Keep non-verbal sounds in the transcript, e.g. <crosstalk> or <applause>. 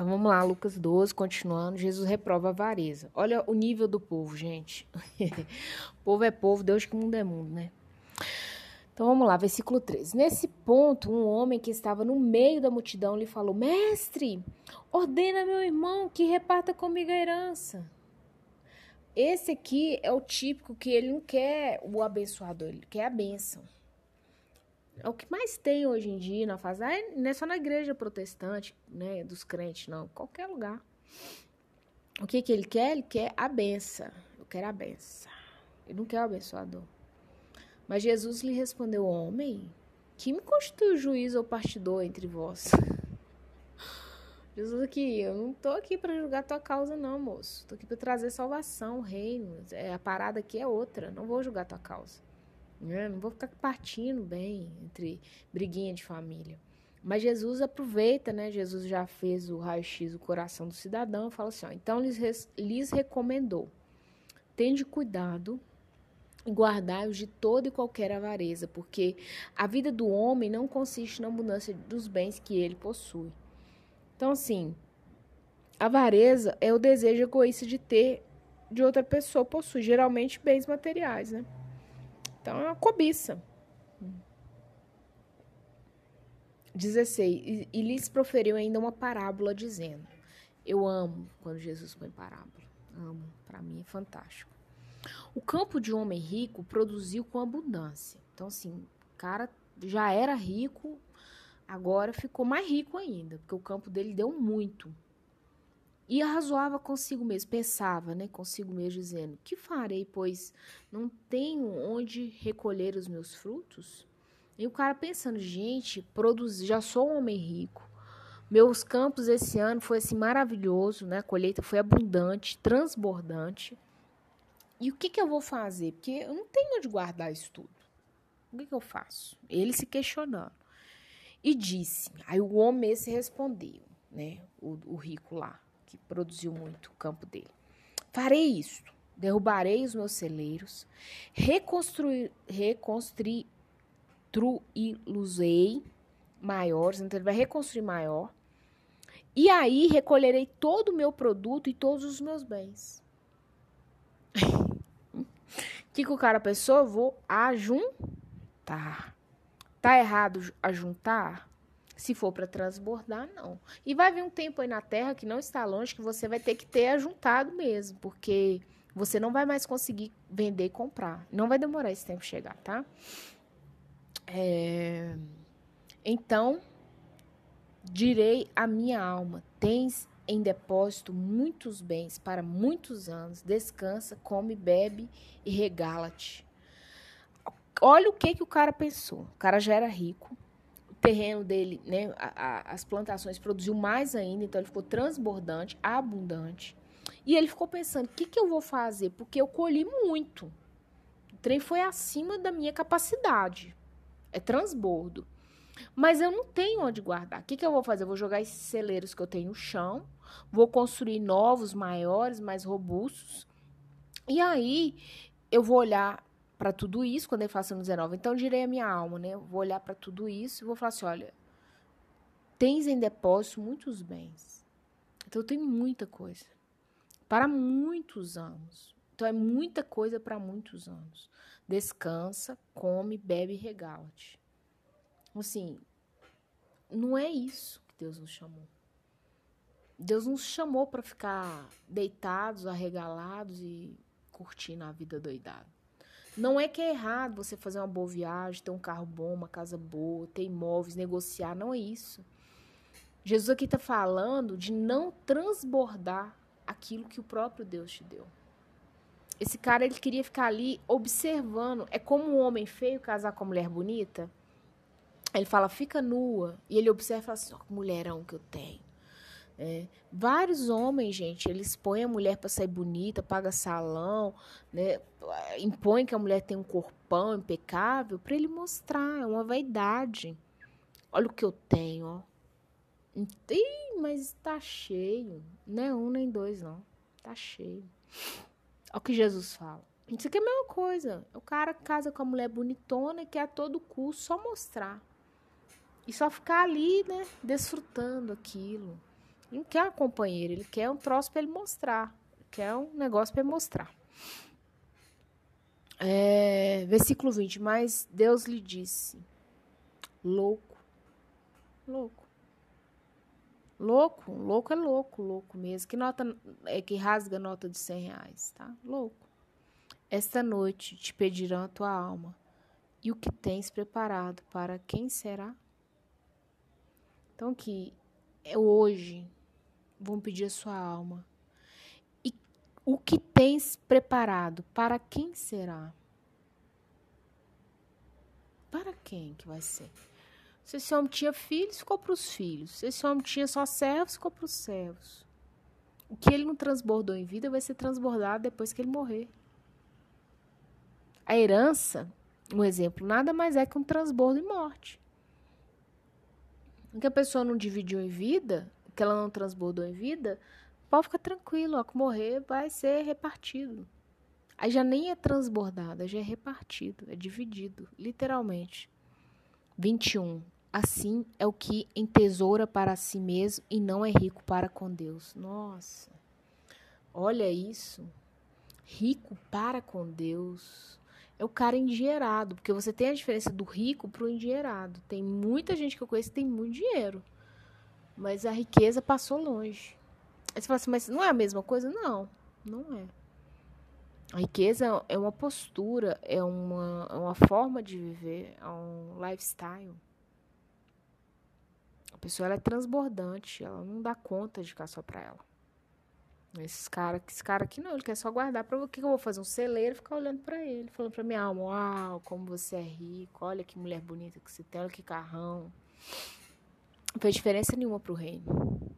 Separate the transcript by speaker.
Speaker 1: Então vamos lá, Lucas 12, continuando. Jesus reprova a avareza. Olha o nível do povo, gente. <laughs> povo é povo, Deus que mundo é mundo, né? Então vamos lá, versículo 13. Nesse ponto, um homem que estava no meio da multidão lhe falou: Mestre, ordena meu irmão que reparta comigo a herança. Esse aqui é o típico que ele não quer o abençoador, ele quer a bênção. É o que mais tem hoje em dia na fase. Não é só na igreja protestante, né? Dos crentes, não. Qualquer lugar. O que, que ele quer? Ele quer a benção. Eu quero a benção. Ele não quer o abençoador. Mas Jesus lhe respondeu: Homem, que me constitui juiz ou partidor entre vós? <laughs> Jesus aqui, eu não tô aqui para julgar tua causa, não, moço. Tô aqui para trazer salvação, reino. É, a parada aqui é outra. Não vou julgar tua causa. Né? Não vou ficar partindo bem entre briguinha de família. Mas Jesus aproveita, né? Jesus já fez o raio-x do coração do cidadão e fala assim: ó, então lhes, lhes recomendou: tende cuidado e guardai-os de toda e qualquer avareza, porque a vida do homem não consiste na abundância dos bens que ele possui. Então, assim, avareza é o desejo egoísta de ter de outra pessoa possui, geralmente bens materiais, né? Então é uma cobiça. 16. E, lhes proferiu ainda uma parábola dizendo: Eu amo quando Jesus põe parábola. Amo. Para mim é fantástico. O campo de um homem rico produziu com abundância. Então, assim, o cara já era rico, agora ficou mais rico ainda, porque o campo dele deu muito. E arrazoava consigo mesmo, pensava, né, consigo mesmo, dizendo: Que farei, pois não tenho onde recolher os meus frutos? E o cara pensando: Gente, produzi, já sou um homem rico. Meus campos esse ano foi assim maravilhoso, né? A colheita foi abundante, transbordante. E o que, que eu vou fazer? Porque eu não tenho onde guardar isso tudo. O que, que eu faço? Ele se questionando. E disse: Aí o homem esse respondeu, né? O, o rico lá que produziu muito o campo dele. Farei isto: derrubarei os meus celeiros, reconstruir, reconstruí-los-ei maiores, então ele vai reconstruir maior, e aí recolherei todo o meu produto e todos os meus bens. O <laughs> que, que o cara pensou? Eu vou ajuntar. Tá errado ajuntar? Se for para transbordar, não. E vai vir um tempo aí na Terra que não está longe que você vai ter que ter ajuntado mesmo, porque você não vai mais conseguir vender e comprar. Não vai demorar esse tempo chegar, tá? É... Então, direi à minha alma: tens em depósito muitos bens para muitos anos, descansa, come, bebe e regala-te. Olha o que, que o cara pensou. O cara já era rico, terreno dele, né, a, a, as plantações produziu mais ainda, então ele ficou transbordante, abundante. E ele ficou pensando: o que, que eu vou fazer? Porque eu colhi muito. O trem foi acima da minha capacidade. É transbordo. Mas eu não tenho onde guardar. O que, que eu vou fazer? Eu vou jogar esses celeiros que eu tenho no chão, vou construir novos, maiores, mais robustos. E aí eu vou olhar para tudo isso quando ele fala no 19. Então, direi a minha alma, né? Eu vou olhar para tudo isso e vou falar assim: olha, tens em depósito muitos bens. Então, tem muita coisa. Para muitos anos. Então, é muita coisa para muitos anos. Descansa, come, bebe e regala-te. Assim, não é isso que Deus nos chamou. Deus nos chamou para ficar deitados, arregalados e curtindo a vida doidada. Não é que é errado você fazer uma boa viagem, ter um carro bom, uma casa boa, ter imóveis, negociar, não é isso. Jesus aqui está falando de não transbordar aquilo que o próprio Deus te deu. Esse cara ele queria ficar ali observando. É como um homem feio casar com uma mulher bonita. Ele fala, fica nua. E ele observa e fala assim: ó, que mulherão que eu tenho. É, vários homens, gente, eles põem a mulher para sair bonita, paga salão, né? Que a mulher tem um corpão impecável para ele mostrar, é uma vaidade. Olha o que eu tenho, ó. Ih, mas tá cheio. Não é um nem dois, não. Tá cheio. Olha o que Jesus fala. Isso aqui é a mesma coisa. O cara casa com a mulher bonitona e quer a todo custo só mostrar. E só ficar ali, né, desfrutando aquilo Ele não quer uma companheira, ele quer um troço para ele mostrar. Ele quer um negócio para ele mostrar. É, versículo 20. Mas Deus lhe disse: louco, louco. Louco, louco é louco, louco mesmo. Que nota é que rasga nota de 100 reais, tá? Louco. Esta noite te pedirão a tua alma. E o que tens preparado para quem será? Então que é hoje vão pedir a sua alma. E o que tens preparado para quem será? Para quem que vai ser? Se esse homem tinha filhos, ficou para os filhos. Se esse homem tinha só servos, ficou para os servos. O que ele não transbordou em vida vai ser transbordado depois que ele morrer. A herança, um exemplo, nada mais é que um transbordo em morte. O que a pessoa não dividiu em vida, que ela não transbordou em vida, pode ficar tranquilo, ó, que morrer vai ser repartido. Aí já nem é transbordado, já é repartido, é dividido, literalmente. 21. Assim é o que entesoura para si mesmo e não é rico para com Deus. Nossa, olha isso. Rico para com Deus. É o cara endinheirado, porque você tem a diferença do rico para o endinheirado. Tem muita gente que eu conheço que tem muito dinheiro, mas a riqueza passou longe. Aí você fala assim, mas não é a mesma coisa? Não, não é. A riqueza é uma postura, é uma, é uma forma de viver, é um lifestyle. A pessoa ela é transbordante, ela não dá conta de ficar só para ela. Esses cara, esse cara aqui não, ele quer só guardar para o que eu vou fazer um celeiro, ficar olhando para ele, falando para minha alma, uau, como você é rico, olha que mulher bonita que você tem, olha que carrão. Não fez diferença nenhuma pro reino.